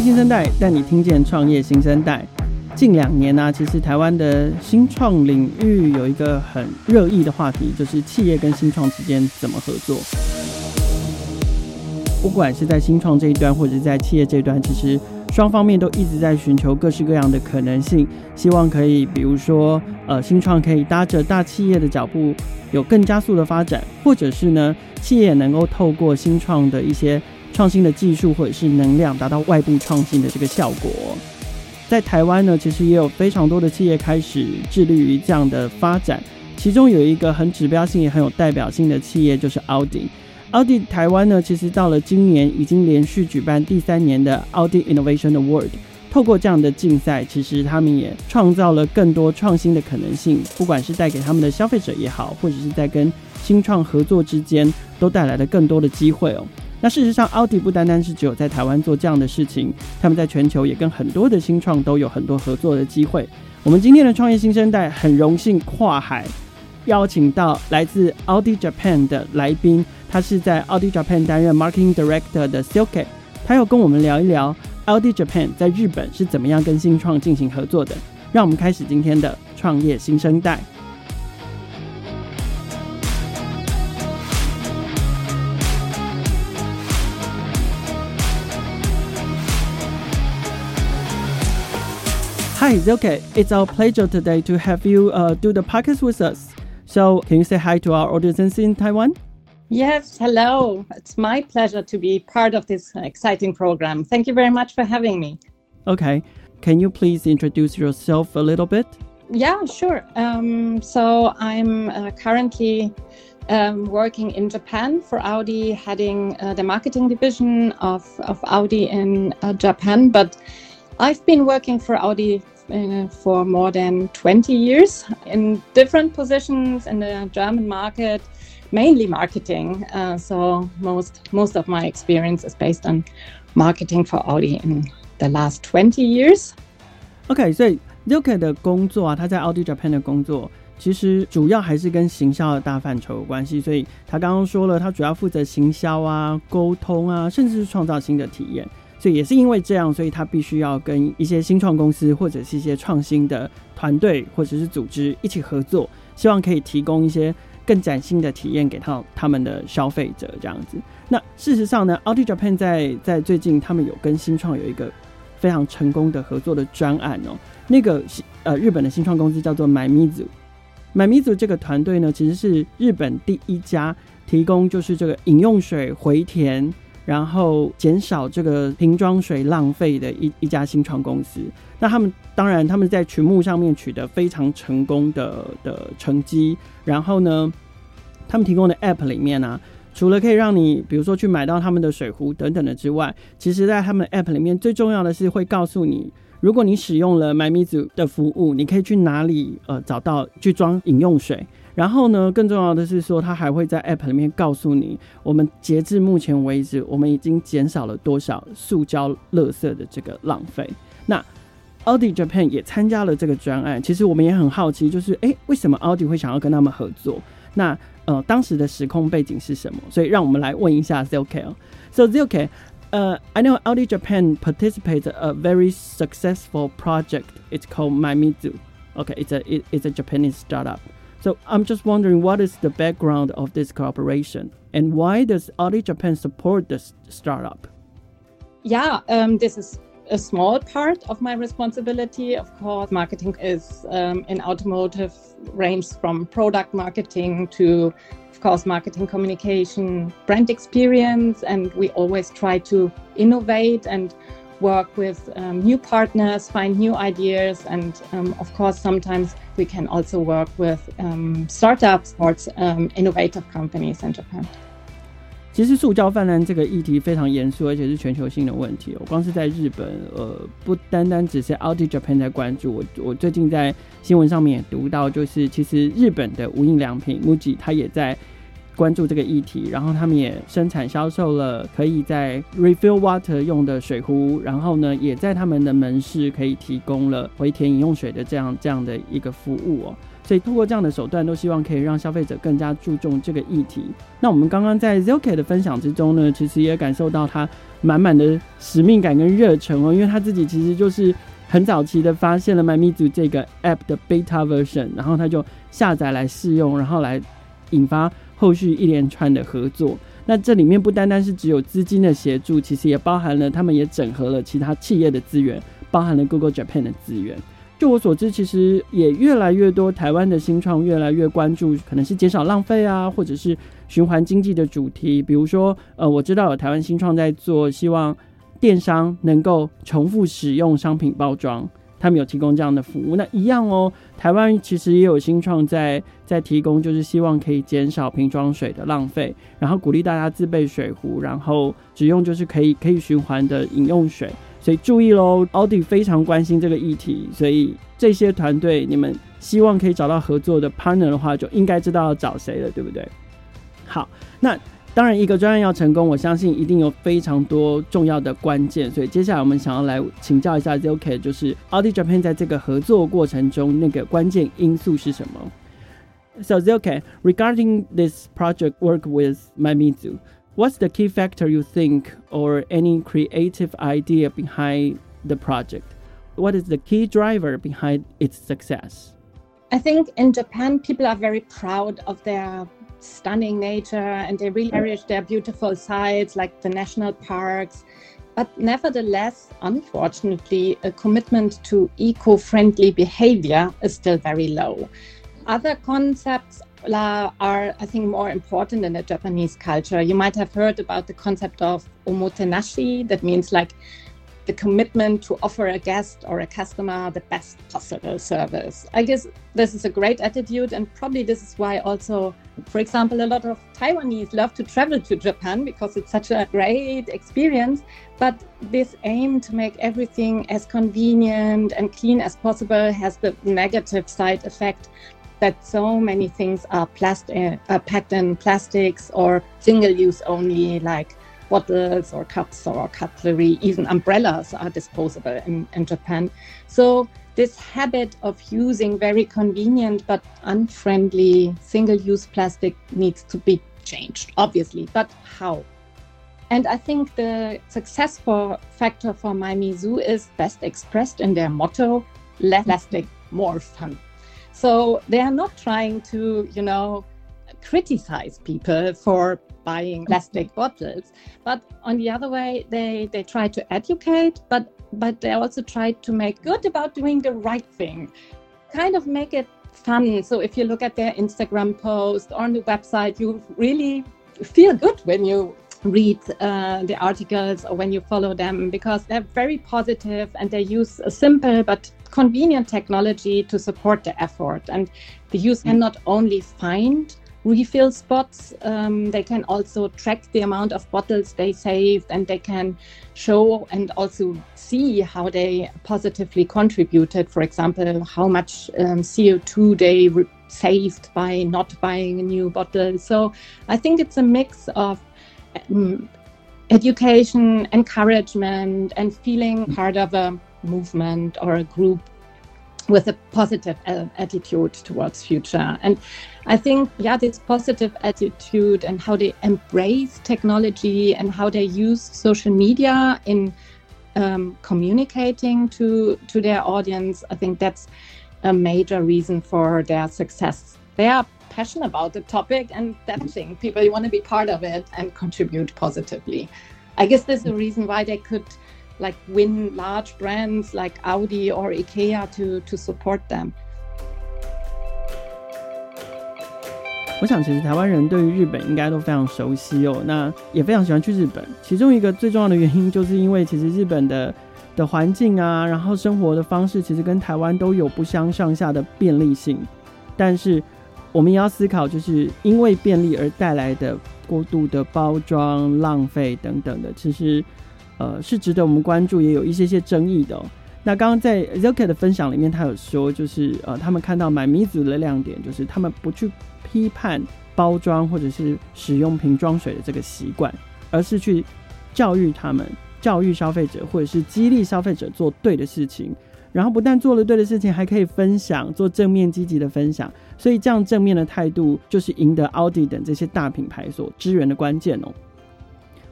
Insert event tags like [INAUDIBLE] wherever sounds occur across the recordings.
新生代带你听见创业新生代。近两年呢、其实台湾的新创领域有一个很热议的话题，就是企业跟新创之间怎么合作。不管是在新创这一端，或者在企业这一端，其实双方面都一直在寻求各式各样的可能性，希望可以，比如说，呃，新创可以搭着大企业的脚步，有更加速的发展，或者是呢，企业能够透过新创的一些创新的技术或者是能量，达到外部创新的这个效果。在台湾呢，其实也有非常多的企业开始致力于这样的发展，其中有一个很指标性也很有代表性的企业就是奥迪。奥迪台湾呢，其实到了今年已经连续举办第三年的奥迪 Innovation Award。透过这样的竞赛，其实他们也创造了更多创新的可能性，不管是带给他们的消费者也好，或者是在跟新创合作之间，都带来了更多的机会哦。那事实上，奥迪不单单是只有在台湾做这样的事情，他们在全球也跟很多的新创都有很多合作的机会。我们今天的创业新生代很荣幸跨海邀请到来自奥迪 Japan 的来宾，他是在奥迪 Japan 担任 Marketing Director 的 Silke，他要跟我们聊一聊奥迪 Japan 在日本是怎么样跟新创进行合作的。让我们开始今天的创业新生代。Hi, Silke. It's our pleasure today to have you uh, do the podcast with us. So, can you say hi to our audiences in Taiwan? Yes, hello. It's my pleasure to be part of this exciting program. Thank you very much for having me. Okay. Can you please introduce yourself a little bit? Yeah, sure. Um, so I'm uh, currently um, working in Japan for Audi, heading uh, the marketing division of, of Audi in uh, Japan. But I've been working for Audi uh, for more than 20 years in different positions in the German market, mainly marketing. Uh, so most most of my experience is based on marketing for Audi in the last 20 years. OK，所以 Luke 的工作啊，他在奥迪 Japan 的工作，其实主要还是跟行销的大范畴有关系。所以他刚刚说了，他主要负责行销啊、沟通啊，甚至是创造新的体验。 所以也是因为这样，所以他必须要跟一些新创公司或者是一些创新的团队或者是组织一起合作，希望可以提供一些更崭新的体验给他他们的消费者这样子。那事实上呢，Audi Japan 在在最近他们有跟新创有一个非常成功的合作的专案哦。那个呃日本的新创公司叫做 MyMizu。MyMizu 这个团队呢，其实是日本第一家提供就是这个饮用水回填。然后减少这个瓶装水浪费的一一家新创公司，那他们当然他们在群目上面取得非常成功的的成绩。然后呢，他们提供的 App 里面呢，除了可以让你比如说去买到他们的水壶等等的之外，其实在他们的 App 里面最重要的是会告诉你，如果你使用了 MyMizu 的服务，你可以去哪里呃找到去装饮用水。然后呢，更重要的是说，它还会在 App 里面告诉你，我们截至目前为止，我们已经减少了多少塑胶垃圾的这个浪费。那 Audi Japan 也参加了这个专案，其实我们也很好奇，就是诶，为什么 Audi 会想要跟他们合作？那呃，当时的时空背景是什么？所以让我们来问一下 Zilke。So ZOK，呃、，I know Audi Japan participates a very successful project. It's called MyMizu. Okay, it's a it, it's a Japanese startup. So I'm just wondering what is the background of this cooperation and why does Audi Japan support this startup? Yeah, um, this is a small part of my responsibility. Of course, marketing is um, in automotive range from product marketing to, of course, marketing communication, brand experience, and we always try to innovate and work with um, new partners, find new ideas, and um, of course, sometimes we can also work with um, startups or um, innovative companies in Japan. 其实塑胶泛滥这个议题非常严肃，而且是全球性的问题、哦。我光是在日本，呃，不单单只是 Audi Japan 在关注。我我最近在新闻上面也读到，就是其实日本的无印良品 MUJI 关注这个议题，然后他们也生产销售了可以在 refill water 用的水壶，然后呢，也在他们的门市可以提供了回填饮用水的这样这样的一个服务哦。所以通过这样的手段，都希望可以让消费者更加注重这个议题。那我们刚刚在 Zilke 的分享之中呢，其实也感受到他满满的使命感跟热忱哦，因为他自己其实就是很早期的发现了 MyMizu 这个 App 的 Beta Version，然后他就下载来试用，然后来引发。后续一连串的合作，那这里面不单单是只有资金的协助，其实也包含了他们也整合了其他企业的资源，包含了 Google Japan 的资源。就我所知，其实也越来越多台湾的新创越来越关注，可能是减少浪费啊，或者是循环经济的主题。比如说，呃，我知道有台湾新创在做，希望电商能够重复使用商品包装。他们有提供这样的服务，那一样哦。台湾其实也有新创在在提供，就是希望可以减少瓶装水的浪费，然后鼓励大家自备水壶，然后只用就是可以可以循环的饮用水。所以注意喽，奥迪非常关心这个议题，所以这些团队你们希望可以找到合作的 partner 的话，就应该知道要找谁了，对不对？好，那。当然，一个专案要成功，我相信一定有非常多重要的关键。所以接下来我们想要来请教一下 ZOK，就是奥迪 Japan 在这个合作过程中那个关键因素是什么？So ZOK, regarding this project work with MyMizu, what's the key factor you think, or any creative idea behind the project? What is the key driver behind its success? I think in Japan, people are very proud of their stunning nature and they really cherish their beautiful sites like the national parks. But nevertheless, unfortunately, a commitment to eco friendly behavior is still very low. Other concepts are, I think, more important in the Japanese culture. You might have heard about the concept of omotenashi, that means like the commitment to offer a guest or a customer the best possible service. I guess this is a great attitude, and probably this is why also, for example, a lot of Taiwanese love to travel to Japan because it's such a great experience. But this aim to make everything as convenient and clean as possible has the negative side effect that so many things are uh, packed in plastics or single use only, like bottles or cups or cutlery, even umbrellas are disposable in, in Japan. So this habit of using very convenient but unfriendly single-use plastic needs to be changed, obviously. But how? And I think the successful factor for MyMizu is best expressed in their motto, less plastic, more fun. So they are not trying to, you know, criticize people for buying plastic bottles. But on the other way, they, they try to educate, but but they also try to make good about doing the right thing. Kind of make it fun. So if you look at their Instagram post or on the website, you really feel good when you read uh, the articles or when you follow them because they're very positive and they use a simple but convenient technology to support the effort. And the user can not only find refill spots. Um, they can also track the amount of bottles they saved and they can show and also see how they positively contributed. For example, how much um, CO2 they re- saved by not buying a new bottle. So I think it's a mix of um, education, encouragement, and feeling part of a movement or a group with a positive uh, attitude towards future. And i think yeah this positive attitude and how they embrace technology and how they use social media in um, communicating to to their audience i think that's a major reason for their success. They are passionate about the topic and that thing people want to be part of it and contribute positively. I guess there's a reason why they could like win large brands like Audi or IKEA to to support them. 我想，其实台湾人对于日本应该都非常熟悉哦，那也非常喜欢去日本。其中一个最重要的原因，就是因为其实日本的的环境啊，然后生活的方式，其实跟台湾都有不相上下的便利性。但是，我们也要思考，就是因为便利而带来的过度的包装、浪费等等的，其实。呃，是值得我们关注，也有一些些争议的。那刚刚在 Zoka 的分享里面，他有说，就是呃，他们看到买米组的亮点，就是他们不去批判包装或者是使用瓶装水的这个习惯，而是去教育他们，教育消费者，或者是激励消费者做对的事情。然后不但做了对的事情，还可以分享，做正面积极的分享。所以这样正面的态度，就是赢得奥迪等这些大品牌所支援的关键哦。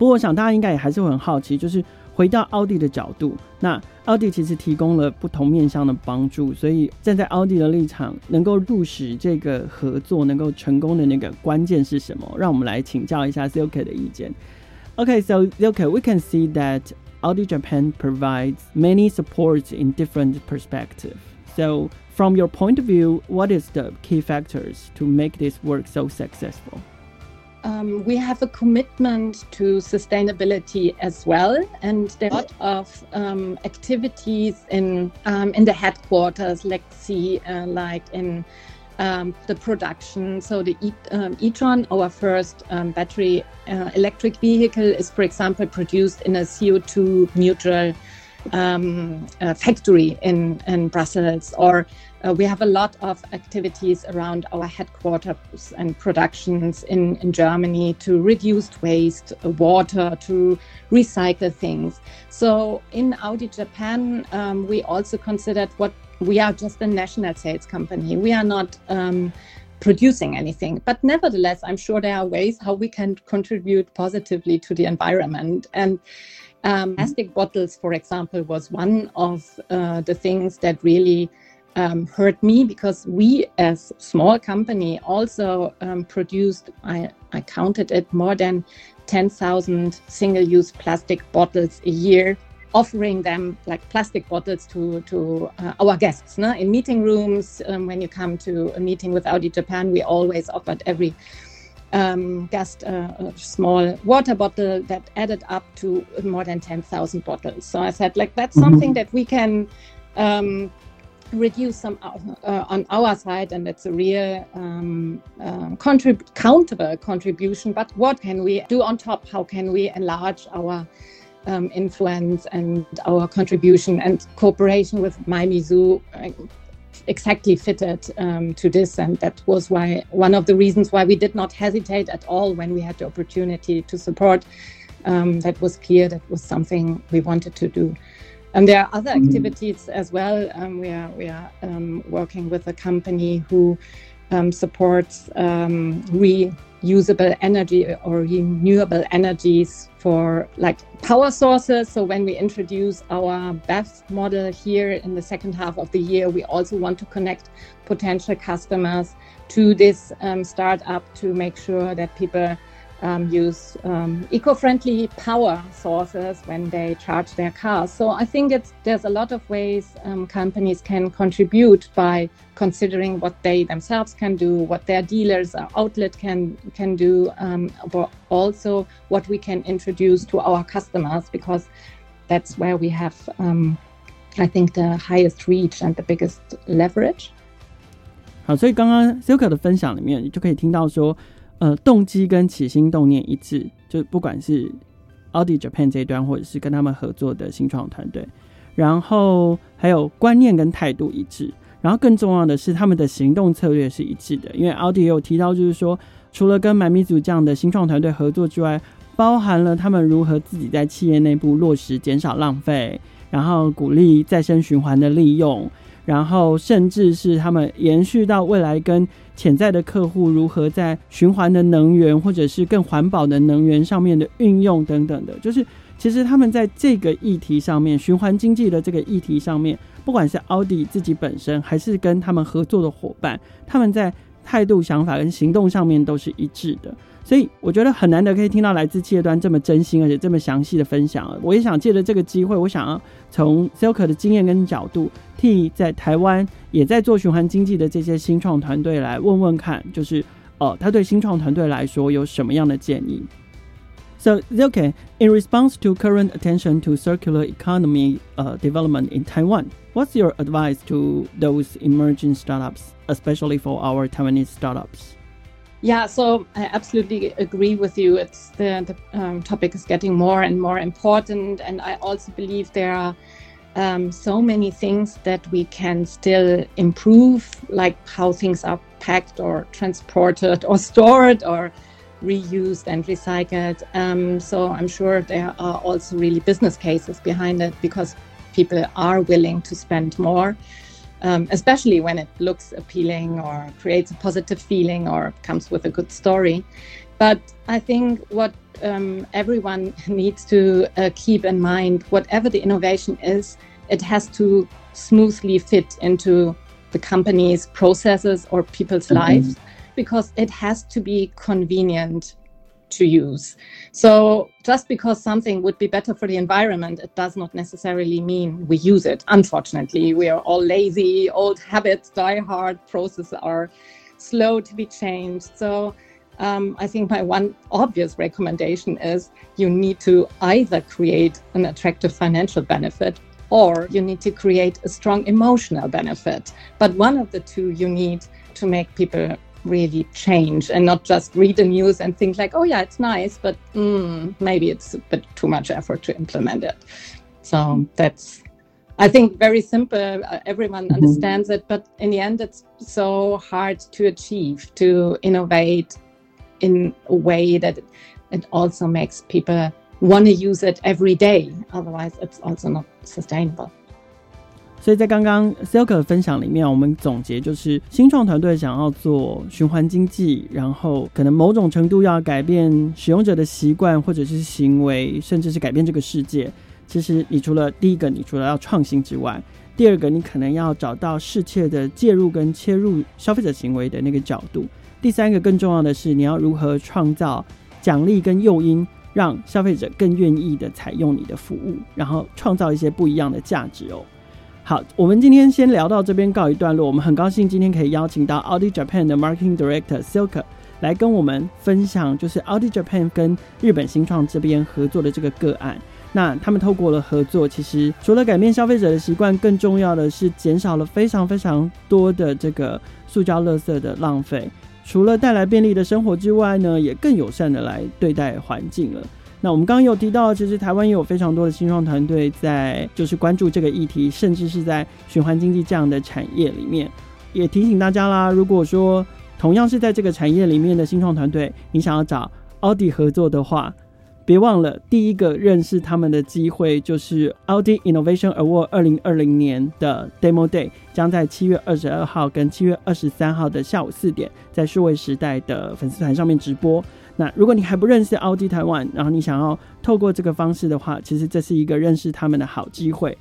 不过我想大家应该也还是会很好奇，就是回到奥迪的角度，那奥迪其实提供了不同面向的帮助，所以站在奥迪的立场，能够促使这个合作能够成功的那个关键是什么？让我们来请教一下 Silke 的意见。Okay, so Silke, we can see that Audi Japan provides many supports in different perspectives. So, from your point of view, what is the key factors to make this work so successful? Um, we have a commitment to sustainability as well, and there are a lot of um, activities in um, in the headquarters, let's see, uh, like in um, the production. So the e- um, e-tron, our first um, battery uh, electric vehicle, is, for example, produced in a CO2 neutral um, uh, factory in, in Brussels. Or uh, we have a lot of activities around our headquarters and productions in, in Germany to reduce waste, uh, water, to recycle things. So in Audi Japan, um, we also considered what we are just a national sales company. We are not um, producing anything. But nevertheless, I'm sure there are ways how we can contribute positively to the environment. And um, plastic bottles, for example, was one of uh, the things that really um, hurt me because we, as small company, also um, produced. I, I counted it more than 10,000 single-use plastic bottles a year offering them like plastic bottles to to uh, our guests. No? In meeting rooms, um, when you come to a meeting with Audi Japan, we always offered every um, guest uh, a small water bottle that added up to more than 10,000 bottles. So I said, like, that's mm-hmm. something that we can um, reduce some uh, on our side, and it's a real um, uh, contrib- countable contribution. But what can we do on top? How can we enlarge our um, influence and our contribution and cooperation with MyMizu Zoo exactly fitted um, to this. And that was why one of the reasons why we did not hesitate at all when we had the opportunity to support. Um, that was clear that was something we wanted to do. And there are other mm-hmm. activities as well. Um, we are we are um, working with a company who um, supports um, reusable energy or renewable energies for like power sources. So when we introduce our BEV model here in the second half of the year, we also want to connect potential customers to this um, startup to make sure that people um, use um, eco-friendly power sources when they charge their cars. So I think it's there's a lot of ways um, companies can contribute by considering what they themselves can do, what their dealers or outlet can can do, um, but also what we can introduce to our customers because that's where we have, um, I think, the highest reach and the biggest leverage. 好，所以刚刚 Silke 的分享里面，你就可以听到说。 呃，动机跟起心动念一致，就不管是奥迪 Japan 这一端，或者是跟他们合作的新创团队，然后还有观念跟态度一致，然后更重要的是他们的行动策略是一致的。因为奥迪也有提到，就是说除了跟买米组这样的新创团队合作之外，包含了他们如何自己在企业内部落实减少浪费，然后鼓励再生循环的利用。然后，甚至是他们延续到未来，跟潜在的客户如何在循环的能源或者是更环保的能源上面的运用等等的，就是其实他们在这个议题上面，循环经济的这个议题上面，不管是奥迪自己本身，还是跟他们合作的伙伴，他们在态度、想法跟行动上面都是一致的。所以我觉得很难得可以听到来自企业端这么真心而且这么详细的分享。我也想借着这个机会，我想要从 Silk 的经验跟角度，替在台湾也在做循环经济的这些新创团队来问问看，就是呃，他对新创团队来说有什么样的建议？So Silke, in response to current attention to circular economy uh, development in Taiwan, what's your advice to those emerging startups, especially for our Taiwanese startups? Yeah, so I absolutely agree with you. It's the, the um, topic is getting more and more important, and I also believe there are um, so many things that we can still improve, like how things are packed or transported or stored or reused and recycled. Um, so I'm sure there are also really business cases behind it because people are willing to spend more, um, especially when it looks appealing or creates a positive feeling or comes with a good story. But I think what um, everyone [LAUGHS] needs to uh, keep in mind, whatever the innovation is, it has to smoothly fit into the company's processes or people's mm-hmm. lives because it has to be convenient to use. So just because something would be better for the environment, it does not necessarily mean we use it. Unfortunately, we are all lazy, old habits die hard, processes are slow to be changed. So um, I think my one obvious recommendation is you need to either create an attractive financial benefit or you need to create a strong emotional benefit. But one of the two you need to make people really change and not just read the news and think like, oh yeah, it's nice, but mm, maybe it's a bit too much effort to implement it. So that's, I think, very simple. Uh, everyone mm-hmm. understands it, but in the end, it's so hard to achieve to innovate in a way that it also makes people want to use it every day. Otherwise, it's also not sustainable. 所以在刚刚 Silk 分享里面，我们总结就是新创团队想要做循环经济，然后可能某种程度要改变使用者的习惯或者是行为，甚至是改变这个世界。其实你除了第一个，你除了要创新之外，第二个你可能要找到适切的介入跟切入消费者行为的那个角度。第三个更重要的是，你要如何创造奖励跟诱因，让消费者更愿意的采用你的服务，然后创造一些不一样的价值哦。好，我们今天先聊到这边告一段落。我们很高兴今天可以邀请到 Audi Japan 的 Marketing Director Silk 来跟我们分享，就是 Audi Japan 跟日本新创这边合作的这个个案。那他们透过了合作，其实除了改变消费者的习惯，更重要的是减少了非常非常多的这个塑胶垃圾的浪费。除了带来便利的生活之外呢，也更友善的来对待环境了。那我们刚刚有提到，其实台湾也有非常多的新创团队在就是关注这个议题，甚至是在循环经济这样的产业里面，也提醒大家啦。如果说同样是在这个产业里面的新创团队，你想要找奥迪合作的话，别忘了第一个认识他们的机会就是奥迪 Innovation Award 二零二零年的 Demo Day，将在七月二十二号跟七月二十三号的下午四点，在数位时代的粉丝团上面直播。那如果你还不认识奥迪台湾，然后你想要透过这个方式的话，其实这是一个认识他们的好机会。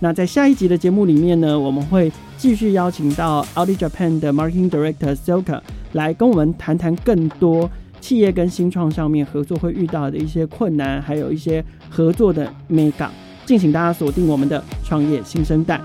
那在下一集的节目里面呢，我们会继续邀请到 Audi Japan 的 Marketing Director Silka 来跟我们谈谈更多企业跟新创上面合作会遇到的一些困难，还有一些合作的美感。敬请大家锁定我们的创业新生代。